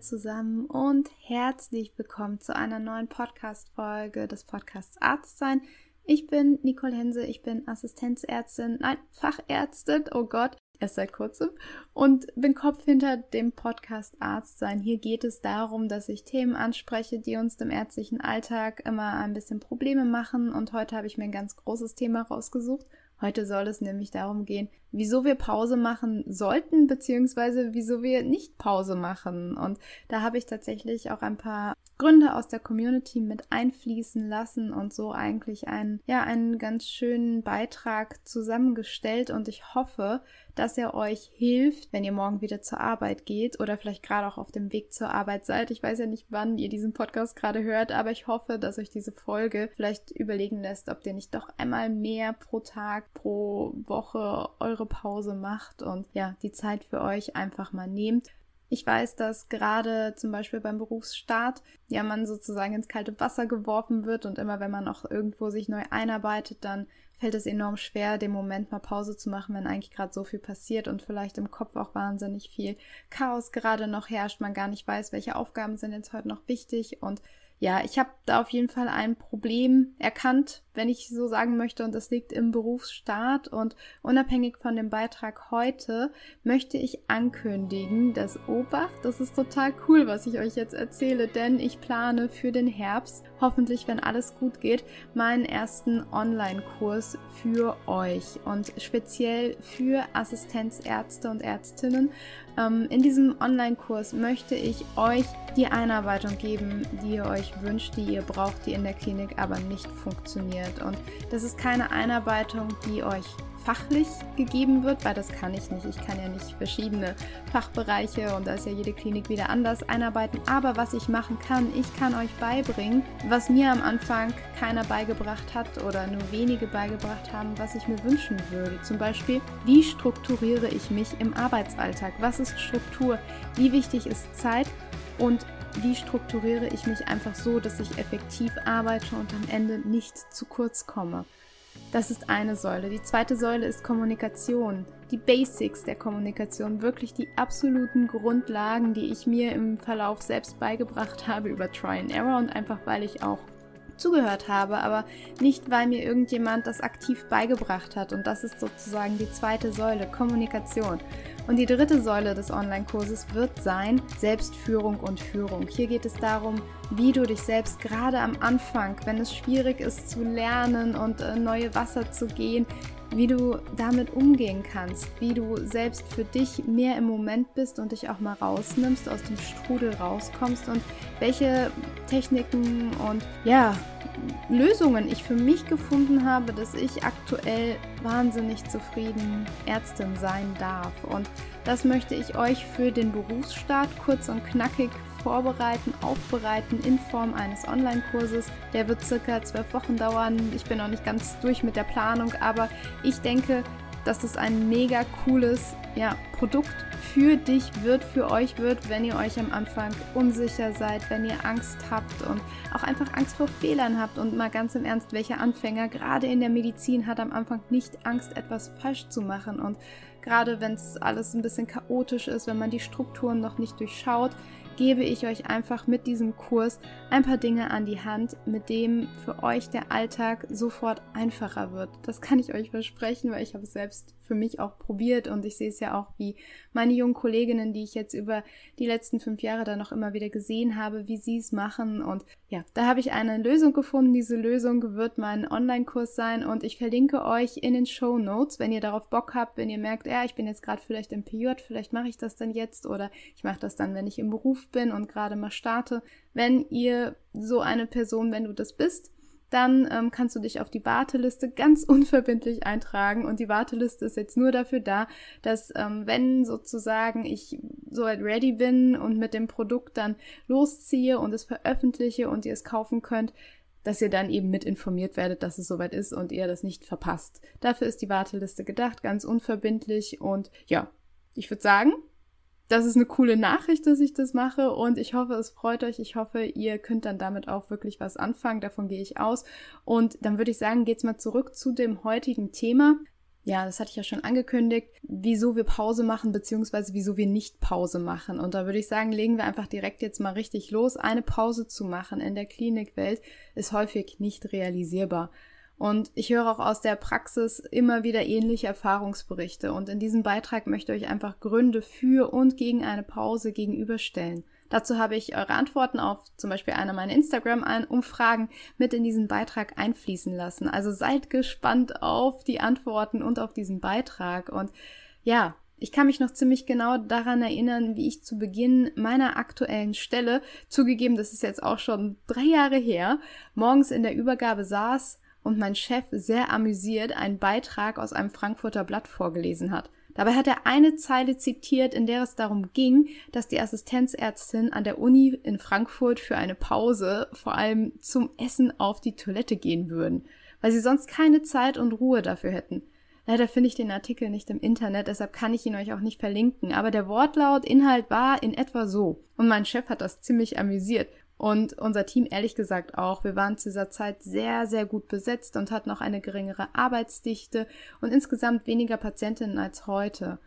zusammen und herzlich willkommen zu einer neuen Podcast-Folge des Podcasts Arztsein. Ich bin Nicole Hense, ich bin Assistenzärztin, nein, Fachärztin, oh Gott, erst seit kurzem und bin Kopf hinter dem Podcast Arztsein. Hier geht es darum, dass ich Themen anspreche, die uns im ärztlichen Alltag immer ein bisschen Probleme machen und heute habe ich mir ein ganz großes Thema rausgesucht Heute soll es nämlich darum gehen, wieso wir Pause machen sollten, beziehungsweise wieso wir nicht Pause machen. Und da habe ich tatsächlich auch ein paar Gründe aus der Community mit einfließen lassen und so eigentlich einen, ja, einen ganz schönen Beitrag zusammengestellt. Und ich hoffe, dass er euch hilft, wenn ihr morgen wieder zur Arbeit geht oder vielleicht gerade auch auf dem Weg zur Arbeit seid. Ich weiß ja nicht, wann ihr diesen Podcast gerade hört, aber ich hoffe, dass euch diese Folge vielleicht überlegen lässt, ob ihr nicht doch einmal mehr pro Tag, pro Woche eure Pause macht und ja, die Zeit für euch einfach mal nehmt. Ich weiß, dass gerade zum Beispiel beim Berufsstart ja man sozusagen ins kalte Wasser geworfen wird und immer wenn man auch irgendwo sich neu einarbeitet, dann fällt es enorm schwer, den Moment mal Pause zu machen, wenn eigentlich gerade so viel passiert und vielleicht im Kopf auch wahnsinnig viel Chaos gerade noch herrscht, man gar nicht weiß, welche Aufgaben sind jetzt heute noch wichtig und ja, ich habe da auf jeden Fall ein Problem erkannt, wenn ich so sagen möchte, und das liegt im Berufsstaat. Und unabhängig von dem Beitrag heute möchte ich ankündigen, dass Obacht, das ist total cool, was ich euch jetzt erzähle, denn ich plane für den Herbst, hoffentlich, wenn alles gut geht, meinen ersten Online-Kurs für euch und speziell für Assistenzärzte und Ärztinnen. Ähm, in diesem Online-Kurs möchte ich euch die Einarbeitung geben, die ihr euch wünscht, die ihr braucht, die in der Klinik aber nicht funktioniert. Und das ist keine Einarbeitung, die euch fachlich gegeben wird, weil das kann ich nicht. Ich kann ja nicht verschiedene Fachbereiche und da ist ja jede Klinik wieder anders einarbeiten. Aber was ich machen kann, ich kann euch beibringen, was mir am Anfang keiner beigebracht hat oder nur wenige beigebracht haben, was ich mir wünschen würde. Zum Beispiel, wie strukturiere ich mich im Arbeitsalltag? Was ist Struktur? Wie wichtig ist Zeit? Und wie strukturiere ich mich einfach so, dass ich effektiv arbeite und am Ende nicht zu kurz komme. Das ist eine Säule. Die zweite Säule ist Kommunikation. Die Basics der Kommunikation, wirklich die absoluten Grundlagen, die ich mir im Verlauf selbst beigebracht habe über Try and Error und einfach weil ich auch zugehört habe, aber nicht, weil mir irgendjemand das aktiv beigebracht hat. Und das ist sozusagen die zweite Säule, Kommunikation. Und die dritte Säule des Online-Kurses wird sein Selbstführung und Führung. Hier geht es darum, wie du dich selbst gerade am Anfang, wenn es schwierig ist zu lernen und äh, neue Wasser zu gehen, wie du damit umgehen kannst, wie du selbst für dich mehr im Moment bist und dich auch mal rausnimmst, aus dem Strudel rauskommst und welche Techniken und ja, Lösungen ich für mich gefunden habe, dass ich aktuell wahnsinnig zufrieden Ärztin sein darf. Und das möchte ich euch für den Berufsstart kurz und knackig vorbereiten, aufbereiten in Form eines Online-Kurses. Der wird circa zwölf Wochen dauern. Ich bin noch nicht ganz durch mit der Planung, aber ich denke, dass das ein mega cooles ja, Produkt für dich wird, für euch wird, wenn ihr euch am Anfang unsicher seid, wenn ihr Angst habt und auch einfach Angst vor Fehlern habt. Und mal ganz im Ernst, welcher Anfänger gerade in der Medizin hat am Anfang nicht Angst, etwas falsch zu machen. Und gerade wenn es alles ein bisschen chaotisch ist, wenn man die Strukturen noch nicht durchschaut, gebe ich euch einfach mit diesem Kurs ein paar Dinge an die Hand, mit dem für euch der Alltag sofort einfacher wird. Das kann ich euch versprechen, weil ich habe es selbst für mich auch probiert und ich sehe es ja auch, wie meine jungen Kolleginnen, die ich jetzt über die letzten fünf Jahre dann noch immer wieder gesehen habe, wie sie es machen. Und ja, da habe ich eine Lösung gefunden. Diese Lösung wird mein Online-Kurs sein und ich verlinke euch in den Show Notes, wenn ihr darauf Bock habt, wenn ihr merkt, ja, ich bin jetzt gerade vielleicht im PJ, vielleicht mache ich das dann jetzt oder ich mache das dann, wenn ich im Beruf bin und gerade mal starte. Wenn ihr so eine Person, wenn du das bist, dann ähm, kannst du dich auf die Warteliste ganz unverbindlich eintragen. Und die Warteliste ist jetzt nur dafür da, dass ähm, wenn sozusagen ich soweit ready bin und mit dem Produkt dann losziehe und es veröffentliche und ihr es kaufen könnt, dass ihr dann eben mit informiert werdet, dass es soweit ist und ihr das nicht verpasst. Dafür ist die Warteliste gedacht, ganz unverbindlich und ja, ich würde sagen, das ist eine coole Nachricht, dass ich das mache und ich hoffe, es freut euch. Ich hoffe, ihr könnt dann damit auch wirklich was anfangen. Davon gehe ich aus. Und dann würde ich sagen, geht's mal zurück zu dem heutigen Thema. ja, das hatte ich ja schon angekündigt, wieso wir Pause machen, beziehungsweise wieso wir nicht Pause machen. Und da würde ich sagen, legen wir einfach direkt jetzt mal richtig los. Eine Pause zu machen in der Klinikwelt ist häufig nicht realisierbar. Und ich höre auch aus der Praxis immer wieder ähnliche Erfahrungsberichte. Und in diesem Beitrag möchte ich euch einfach Gründe für und gegen eine Pause gegenüberstellen. Dazu habe ich eure Antworten auf zum Beispiel einer meiner Instagram-Umfragen mit in diesen Beitrag einfließen lassen. Also seid gespannt auf die Antworten und auf diesen Beitrag. Und ja, ich kann mich noch ziemlich genau daran erinnern, wie ich zu Beginn meiner aktuellen Stelle, zugegeben, das ist jetzt auch schon drei Jahre her, morgens in der Übergabe saß und mein Chef sehr amüsiert einen Beitrag aus einem Frankfurter Blatt vorgelesen hat. Dabei hat er eine Zeile zitiert, in der es darum ging, dass die Assistenzärztin an der Uni in Frankfurt für eine Pause vor allem zum Essen auf die Toilette gehen würden, weil sie sonst keine Zeit und Ruhe dafür hätten. Leider finde ich den Artikel nicht im Internet, deshalb kann ich ihn euch auch nicht verlinken, aber der Wortlaut, Inhalt war in etwa so. Und mein Chef hat das ziemlich amüsiert. Und unser Team ehrlich gesagt auch. Wir waren zu dieser Zeit sehr, sehr gut besetzt und hatten auch eine geringere Arbeitsdichte und insgesamt weniger Patientinnen als heute.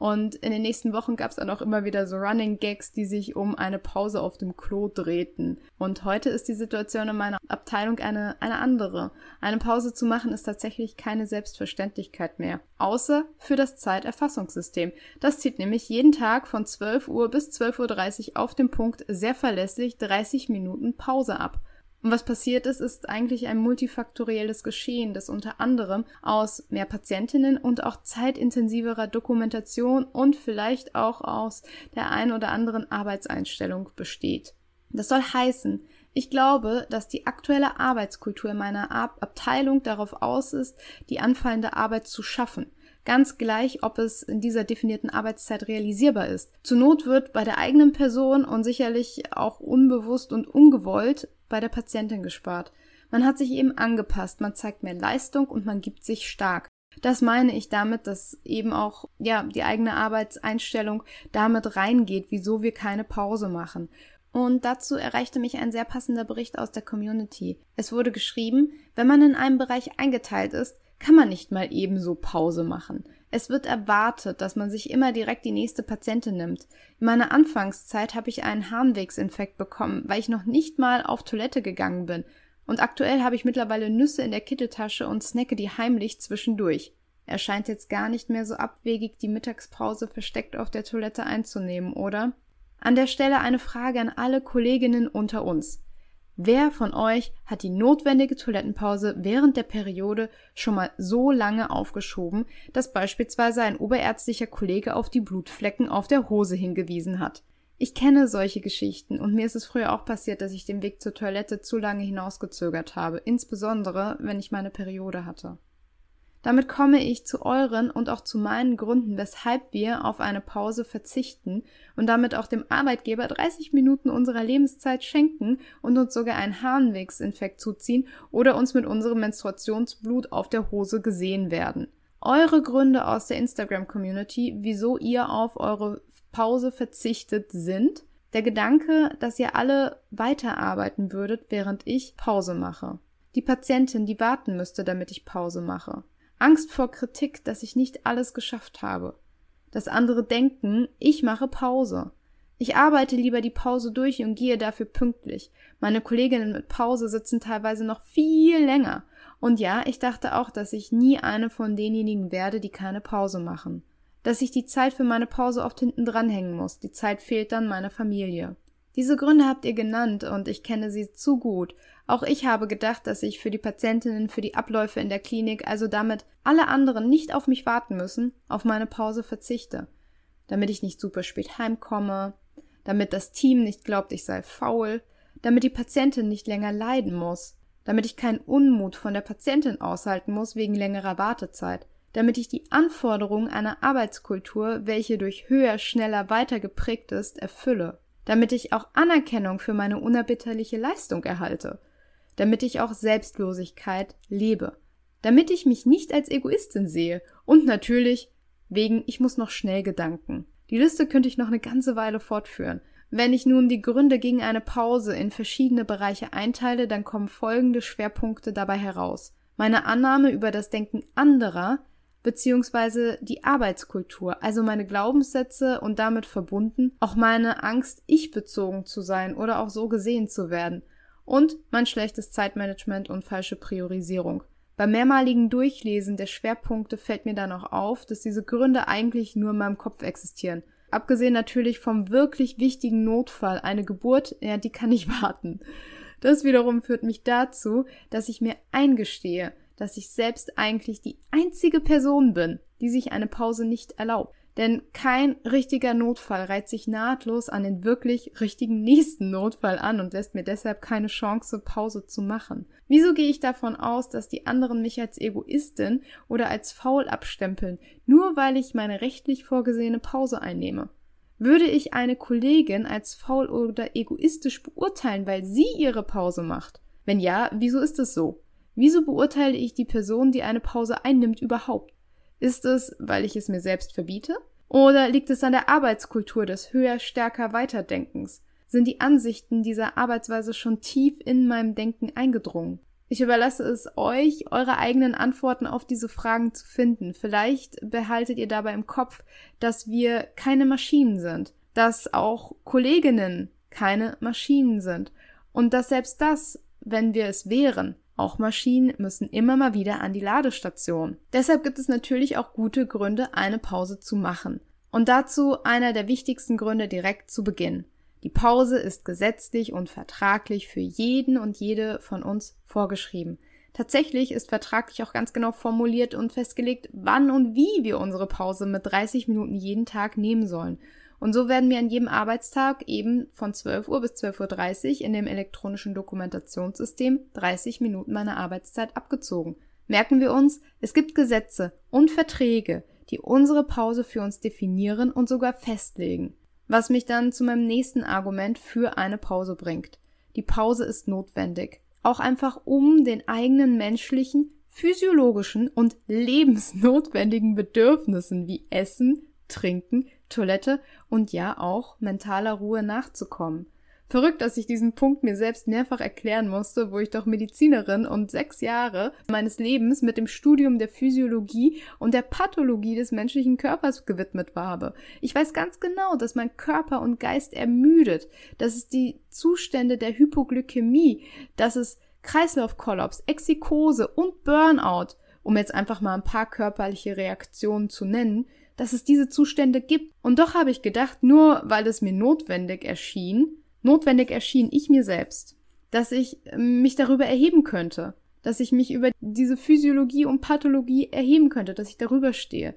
Und in den nächsten Wochen gab es dann auch immer wieder so Running Gags, die sich um eine Pause auf dem Klo drehten. Und heute ist die Situation in meiner Abteilung eine, eine andere. Eine Pause zu machen ist tatsächlich keine Selbstverständlichkeit mehr. Außer für das Zeiterfassungssystem. Das zieht nämlich jeden Tag von 12 Uhr bis 12.30 Uhr auf dem Punkt sehr verlässlich 30 Minuten Pause ab. Und was passiert ist, ist eigentlich ein multifaktorielles Geschehen, das unter anderem aus mehr Patientinnen und auch zeitintensiverer Dokumentation und vielleicht auch aus der ein oder anderen Arbeitseinstellung besteht. Das soll heißen, ich glaube, dass die aktuelle Arbeitskultur meiner Ab Abteilung darauf aus ist, die anfallende Arbeit zu schaffen. Ganz gleich, ob es in dieser definierten Arbeitszeit realisierbar ist. Zur Not wird bei der eigenen Person und sicherlich auch unbewusst und ungewollt bei der Patientin gespart. Man hat sich eben angepasst, man zeigt mehr Leistung und man gibt sich stark. Das meine ich damit, dass eben auch ja die eigene Arbeitseinstellung damit reingeht, wieso wir keine Pause machen. Und dazu erreichte mich ein sehr passender Bericht aus der Community. Es wurde geschrieben, wenn man in einem Bereich eingeteilt ist, kann man nicht mal ebenso Pause machen. Es wird erwartet, dass man sich immer direkt die nächste Patientin nimmt. In meiner Anfangszeit habe ich einen Harnwegsinfekt bekommen, weil ich noch nicht mal auf Toilette gegangen bin. Und aktuell habe ich mittlerweile Nüsse in der Kitteltasche und snacke die heimlich zwischendurch. Er scheint jetzt gar nicht mehr so abwegig, die Mittagspause versteckt auf der Toilette einzunehmen, oder? An der Stelle eine Frage an alle Kolleginnen unter uns. Wer von euch hat die notwendige Toilettenpause während der Periode schon mal so lange aufgeschoben, dass beispielsweise ein oberärztlicher Kollege auf die Blutflecken auf der Hose hingewiesen hat? Ich kenne solche Geschichten und mir ist es früher auch passiert, dass ich den Weg zur Toilette zu lange hinausgezögert habe, insbesondere wenn ich meine Periode hatte. Damit komme ich zu euren und auch zu meinen Gründen, weshalb wir auf eine Pause verzichten und damit auch dem Arbeitgeber 30 Minuten unserer Lebenszeit schenken und uns sogar einen Harnwegsinfekt zuziehen oder uns mit unserem Menstruationsblut auf der Hose gesehen werden. Eure Gründe aus der Instagram-Community, wieso ihr auf eure Pause verzichtet, sind der Gedanke, dass ihr alle weiterarbeiten würdet, während ich Pause mache. Die Patientin, die warten müsste, damit ich Pause mache. Angst vor Kritik, dass ich nicht alles geschafft habe. Dass andere denken, ich mache Pause. Ich arbeite lieber die Pause durch und gehe dafür pünktlich. Meine Kolleginnen mit Pause sitzen teilweise noch viel länger. Und ja, ich dachte auch, dass ich nie eine von denjenigen werde, die keine Pause machen. Dass ich die Zeit für meine Pause oft hinten dranhängen muss. Die Zeit fehlt dann meiner Familie. Diese Gründe habt ihr genannt und ich kenne sie zu gut. Auch ich habe gedacht, dass ich für die Patientinnen, für die Abläufe in der Klinik, also damit alle anderen nicht auf mich warten müssen, auf meine Pause verzichte. Damit ich nicht super spät heimkomme, damit das Team nicht glaubt, ich sei faul, damit die Patientin nicht länger leiden muss, damit ich keinen Unmut von der Patientin aushalten muss wegen längerer Wartezeit, damit ich die Anforderungen einer Arbeitskultur, welche durch höher, schneller, weiter geprägt ist, erfülle damit ich auch Anerkennung für meine unerbitterliche Leistung erhalte, damit ich auch Selbstlosigkeit lebe, damit ich mich nicht als Egoistin sehe und natürlich wegen ich muss noch schnell Gedanken. Die Liste könnte ich noch eine ganze Weile fortführen. Wenn ich nun die Gründe gegen eine Pause in verschiedene Bereiche einteile, dann kommen folgende Schwerpunkte dabei heraus. Meine Annahme über das Denken anderer beziehungsweise die Arbeitskultur, also meine Glaubenssätze und damit verbunden auch meine Angst, ich bezogen zu sein oder auch so gesehen zu werden und mein schlechtes Zeitmanagement und falsche Priorisierung. Beim mehrmaligen Durchlesen der Schwerpunkte fällt mir dann auch auf, dass diese Gründe eigentlich nur in meinem Kopf existieren. Abgesehen natürlich vom wirklich wichtigen Notfall, eine Geburt, ja, die kann nicht warten. Das wiederum führt mich dazu, dass ich mir eingestehe, dass ich selbst eigentlich die einzige Person bin, die sich eine Pause nicht erlaubt. Denn kein richtiger Notfall reiht sich nahtlos an den wirklich richtigen nächsten Notfall an und lässt mir deshalb keine Chance, Pause zu machen. Wieso gehe ich davon aus, dass die anderen mich als Egoistin oder als faul abstempeln, nur weil ich meine rechtlich vorgesehene Pause einnehme? Würde ich eine Kollegin als faul oder egoistisch beurteilen, weil sie ihre Pause macht? Wenn ja, wieso ist es so? Wieso beurteile ich die Person, die eine Pause einnimmt, überhaupt? Ist es, weil ich es mir selbst verbiete? Oder liegt es an der Arbeitskultur des höher, stärker Weiterdenkens? Sind die Ansichten dieser Arbeitsweise schon tief in meinem Denken eingedrungen? Ich überlasse es euch, eure eigenen Antworten auf diese Fragen zu finden. Vielleicht behaltet ihr dabei im Kopf, dass wir keine Maschinen sind, dass auch Kolleginnen keine Maschinen sind und dass selbst das, wenn wir es wären, auch Maschinen müssen immer mal wieder an die Ladestation. Deshalb gibt es natürlich auch gute Gründe, eine Pause zu machen. Und dazu einer der wichtigsten Gründe direkt zu Beginn. Die Pause ist gesetzlich und vertraglich für jeden und jede von uns vorgeschrieben. Tatsächlich ist vertraglich auch ganz genau formuliert und festgelegt, wann und wie wir unsere Pause mit 30 Minuten jeden Tag nehmen sollen. Und so werden mir an jedem Arbeitstag eben von 12 Uhr bis 12.30 Uhr in dem elektronischen Dokumentationssystem 30 Minuten meiner Arbeitszeit abgezogen. Merken wir uns, es gibt Gesetze und Verträge, die unsere Pause für uns definieren und sogar festlegen. Was mich dann zu meinem nächsten Argument für eine Pause bringt. Die Pause ist notwendig. Auch einfach um den eigenen menschlichen, physiologischen und lebensnotwendigen Bedürfnissen wie Essen, Trinken, Toilette und ja auch mentaler Ruhe nachzukommen. Verrückt, dass ich diesen Punkt mir selbst mehrfach erklären musste, wo ich doch Medizinerin und sechs Jahre meines Lebens mit dem Studium der Physiologie und der Pathologie des menschlichen Körpers gewidmet habe. Ich weiß ganz genau, dass mein Körper und Geist ermüdet, dass es die Zustände der Hypoglykämie, dass es Kreislaufkollaps, Exikose und Burnout, um jetzt einfach mal ein paar körperliche Reaktionen zu nennen, dass es diese Zustände gibt. Und doch habe ich gedacht, nur weil es mir notwendig erschien, notwendig erschien ich mir selbst, dass ich ähm, mich darüber erheben könnte, dass ich mich über diese Physiologie und Pathologie erheben könnte, dass ich darüber stehe.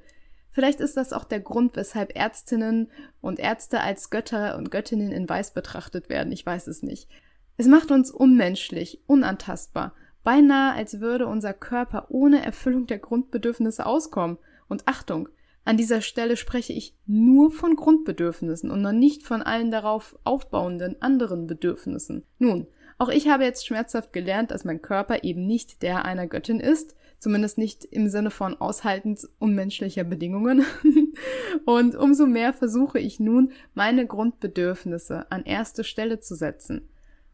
Vielleicht ist das auch der Grund, weshalb Ärztinnen und Ärzte als Götter und Göttinnen in Weiß betrachtet werden. Ich weiß es nicht. Es macht uns unmenschlich, unantastbar, beinahe als würde unser Körper ohne Erfüllung der Grundbedürfnisse auskommen. Und Achtung, an dieser Stelle spreche ich nur von Grundbedürfnissen und noch nicht von allen darauf aufbauenden anderen Bedürfnissen. Nun, auch ich habe jetzt schmerzhaft gelernt, dass mein Körper eben nicht der einer Göttin ist, zumindest nicht im Sinne von aushaltens unmenschlicher Bedingungen. und umso mehr versuche ich nun, meine Grundbedürfnisse an erste Stelle zu setzen.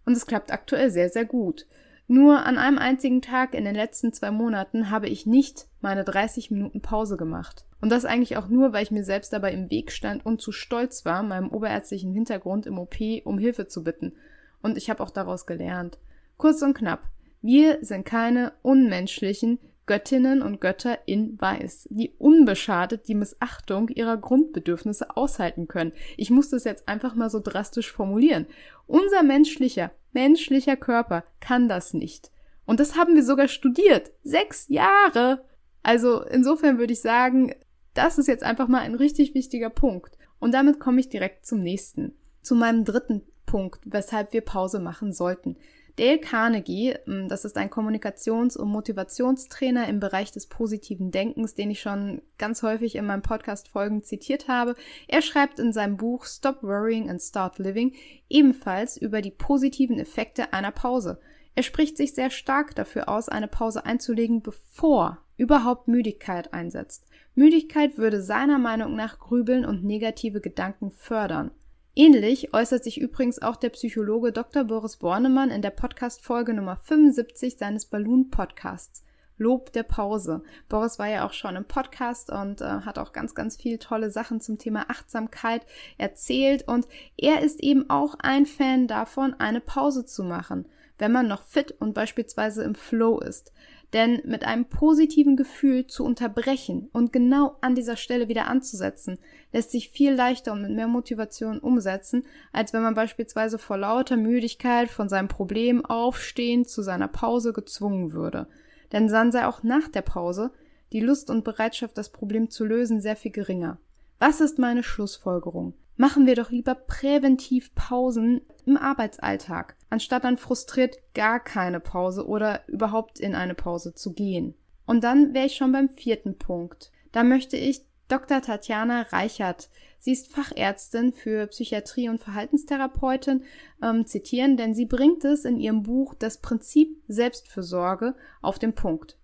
Und es klappt aktuell sehr, sehr gut. Nur an einem einzigen Tag in den letzten zwei Monaten habe ich nicht meine 30 Minuten Pause gemacht. Und das eigentlich auch nur, weil ich mir selbst dabei im Weg stand und zu stolz war, meinem oberärztlichen Hintergrund im OP um Hilfe zu bitten. Und ich habe auch daraus gelernt. Kurz und knapp. Wir sind keine unmenschlichen Göttinnen und Götter in Weiß, die unbeschadet die Missachtung ihrer Grundbedürfnisse aushalten können. Ich muss das jetzt einfach mal so drastisch formulieren. Unser menschlicher, menschlicher Körper kann das nicht. Und das haben wir sogar studiert. Sechs Jahre. Also insofern würde ich sagen, das ist jetzt einfach mal ein richtig wichtiger Punkt. Und damit komme ich direkt zum nächsten. Zu meinem dritten Punkt, weshalb wir Pause machen sollten. Dale Carnegie, hm, das ist ein Kommunikations- und Motivationstrainer im Bereich des positiven Denkens, den ich schon ganz häufig in meinem Podcast-Folgen zitiert habe. Er schreibt in seinem Buch Stop Worrying and Start Living ebenfalls über die positiven Effekte einer Pause. Er spricht sich sehr stark dafür aus, eine Pause einzulegen, bevor überhaupt Müdigkeit einsetzt. Müdigkeit würde seiner Meinung nach Grübeln und negative Gedanken fördern. Ähnlich äußert sich übrigens auch der Psychologe Dr. Boris Bornemann in der Podcast-Folge Nummer 75 seines Balloon-Podcasts. Lob der Pause. Boris war ja auch schon im Podcast und äh, hat auch ganz, ganz viele tolle Sachen zum Thema Achtsamkeit erzählt und er ist eben auch ein Fan davon, eine Pause zu machen, wenn man noch fit und beispielsweise im Flow ist. Denn mit einem positiven Gefühl zu unterbrechen und genau an dieser Stelle wieder anzusetzen, lässt sich viel leichter und mit mehr Motivation umsetzen, als wenn man beispielsweise vor lauter Müdigkeit von seinem Problem aufstehen zu seiner Pause gezwungen würde. Denn dann sei auch nach der Pause die Lust und Bereitschaft, das Problem zu lösen, sehr viel geringer. Was ist meine Schlussfolgerung? Machen wir doch lieber präventiv Pausen im Arbeitsalltag, anstatt dann frustriert gar keine Pause oder überhaupt in eine Pause zu gehen. Und dann wäre ich schon beim vierten Punkt. Da möchte ich Dr. Tatjana Reichert, sie ist Fachärztin für Psychiatrie und Verhaltenstherapeutin, ähm, zitieren, denn sie bringt es in ihrem Buch Das Prinzip Selbstfürsorge auf den Punkt.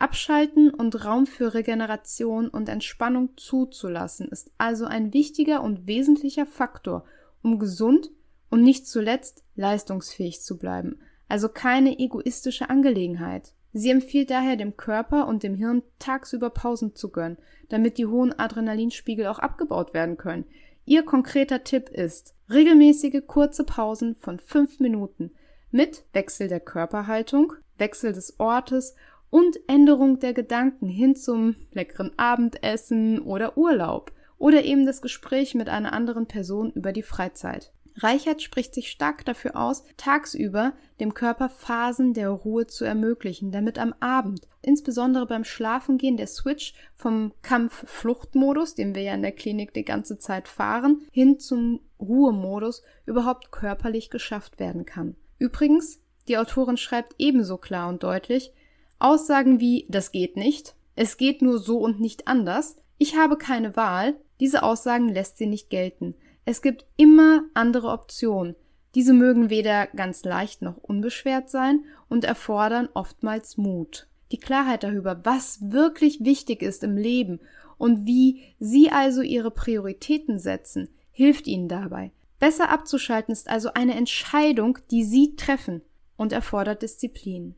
Abschalten und Raum für Regeneration und Entspannung zuzulassen ist also ein wichtiger und wesentlicher Faktor, um gesund und nicht zuletzt leistungsfähig zu bleiben, also keine egoistische Angelegenheit. Sie empfiehlt daher dem Körper und dem Hirn tagsüber Pausen zu gönnen, damit die hohen Adrenalinspiegel auch abgebaut werden können. Ihr konkreter Tipp ist regelmäßige kurze Pausen von fünf Minuten mit Wechsel der Körperhaltung, Wechsel des Ortes und Änderung der Gedanken hin zum leckeren Abendessen oder Urlaub oder eben das Gespräch mit einer anderen Person über die Freizeit. Reichert spricht sich stark dafür aus, tagsüber dem Körper Phasen der Ruhe zu ermöglichen, damit am Abend, insbesondere beim Schlafengehen, der Switch vom Kampf-Flucht-Modus, den wir ja in der Klinik die ganze Zeit fahren, hin zum Ruhemodus überhaupt körperlich geschafft werden kann. Übrigens, die Autorin schreibt ebenso klar und deutlich, Aussagen wie das geht nicht, es geht nur so und nicht anders, ich habe keine Wahl, diese Aussagen lässt sie nicht gelten. Es gibt immer andere Optionen. Diese mögen weder ganz leicht noch unbeschwert sein und erfordern oftmals Mut. Die Klarheit darüber, was wirklich wichtig ist im Leben und wie Sie also Ihre Prioritäten setzen, hilft Ihnen dabei. Besser abzuschalten ist also eine Entscheidung, die Sie treffen und erfordert Disziplin.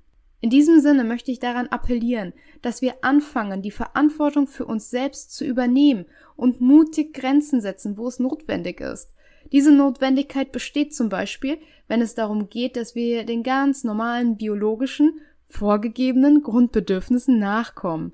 In diesem Sinne möchte ich daran appellieren, dass wir anfangen, die Verantwortung für uns selbst zu übernehmen und mutig Grenzen setzen, wo es notwendig ist. Diese Notwendigkeit besteht zum Beispiel, wenn es darum geht, dass wir den ganz normalen biologischen, vorgegebenen Grundbedürfnissen nachkommen.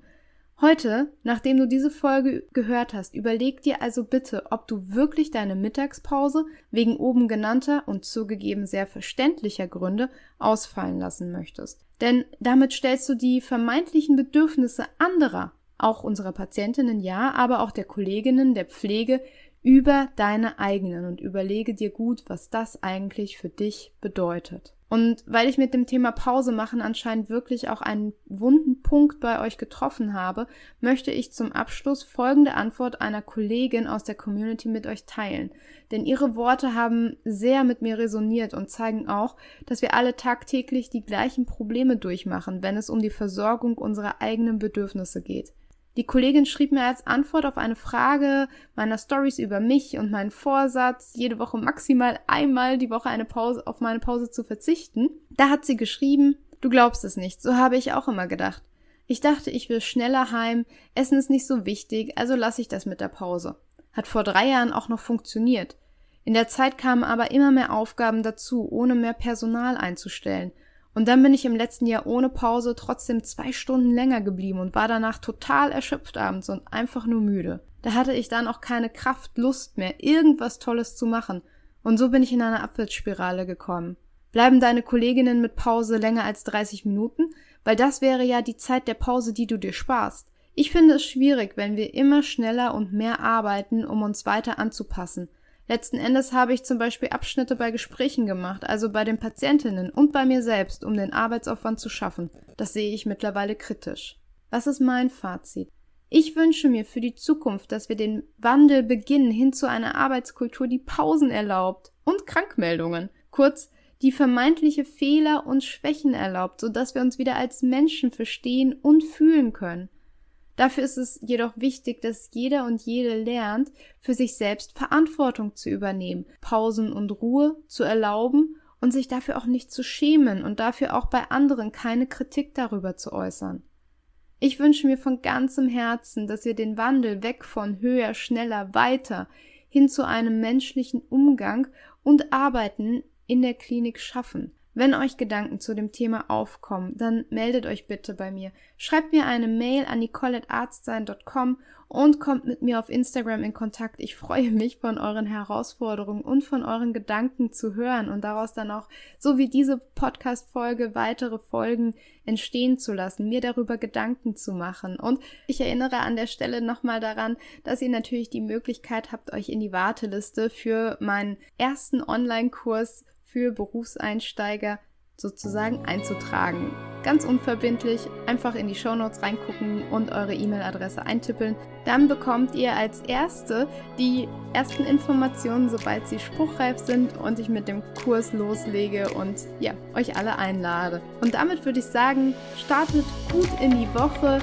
Heute, nachdem du diese Folge gehört hast, überleg dir also bitte, ob du wirklich deine Mittagspause wegen oben genannter und zugegeben sehr verständlicher Gründe ausfallen lassen möchtest. Denn damit stellst du die vermeintlichen Bedürfnisse anderer, auch unserer Patientinnen ja, aber auch der Kolleginnen, der Pflege, über deine eigenen und überlege dir gut, was das eigentlich für dich bedeutet. Und weil ich mit dem Thema Pause machen anscheinend wirklich auch einen wunden Punkt bei euch getroffen habe, möchte ich zum Abschluss folgende Antwort einer Kollegin aus der Community mit euch teilen. Denn ihre Worte haben sehr mit mir resoniert und zeigen auch, dass wir alle tagtäglich die gleichen Probleme durchmachen, wenn es um die Versorgung unserer eigenen Bedürfnisse geht. Die Kollegin schrieb mir als Antwort auf eine Frage meiner Stories über mich und meinen Vorsatz, jede Woche maximal einmal die Woche eine Pause auf meine Pause zu verzichten. Da hat sie geschrieben, du glaubst es nicht, so habe ich auch immer gedacht. Ich dachte, ich will schneller heim, Essen ist nicht so wichtig, also lasse ich das mit der Pause. Hat vor drei Jahren auch noch funktioniert. In der Zeit kamen aber immer mehr Aufgaben dazu, ohne mehr Personal einzustellen. Und dann bin ich im letzten Jahr ohne Pause trotzdem zwei Stunden länger geblieben und war danach total erschöpft abends und einfach nur müde. Da hatte ich dann auch keine Kraft, Lust mehr, irgendwas Tolles zu machen. Und so bin ich in eine Abwärtsspirale gekommen. Bleiben deine Kolleginnen mit Pause länger als 30 Minuten? Weil das wäre ja die Zeit der Pause, die du dir sparst. Ich finde es schwierig, wenn wir immer schneller und mehr arbeiten, um uns weiter anzupassen. Letzten Endes habe ich zum Beispiel Abschnitte bei Gesprächen gemacht, also bei den Patientinnen und bei mir selbst, um den Arbeitsaufwand zu schaffen. Das sehe ich mittlerweile kritisch. Was ist mein Fazit? Ich wünsche mir für die Zukunft, dass wir den Wandel beginnen hin zu einer Arbeitskultur, die Pausen erlaubt und Krankmeldungen. Kurz, die vermeintliche Fehler und Schwächen erlaubt, sodass wir uns wieder als Menschen verstehen und fühlen können. Dafür ist es jedoch wichtig, dass jeder und jede lernt, für sich selbst Verantwortung zu übernehmen, Pausen und Ruhe zu erlauben und sich dafür auch nicht zu schämen und dafür auch bei anderen keine Kritik darüber zu äußern. Ich wünsche mir von ganzem Herzen, dass wir den Wandel weg von höher, schneller, weiter hin zu einem menschlichen Umgang und Arbeiten in der Klinik schaffen. Wenn euch Gedanken zu dem Thema aufkommen, dann meldet euch bitte bei mir. Schreibt mir eine Mail an nicolettarztsein.com und kommt mit mir auf Instagram in Kontakt. Ich freue mich von euren Herausforderungen und von euren Gedanken zu hören und daraus dann auch, so wie diese Podcast-Folge, weitere Folgen entstehen zu lassen, mir darüber Gedanken zu machen. Und ich erinnere an der Stelle nochmal daran, dass ihr natürlich die Möglichkeit habt, euch in die Warteliste für meinen ersten Online-Kurs für Berufseinsteiger sozusagen einzutragen. Ganz unverbindlich, einfach in die Shownotes reingucken und eure E-Mail-Adresse eintippeln. Dann bekommt ihr als Erste die ersten Informationen, sobald sie spruchreif sind und ich mit dem Kurs loslege und ja, euch alle einlade. Und damit würde ich sagen, startet gut in die Woche.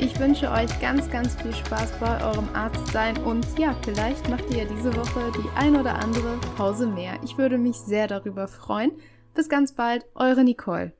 Ich wünsche euch ganz, ganz viel Spaß bei eurem Arzt sein und ja, vielleicht macht ihr ja diese Woche die ein oder andere Pause mehr. Ich würde mich sehr darüber freuen. Bis ganz bald, eure Nicole.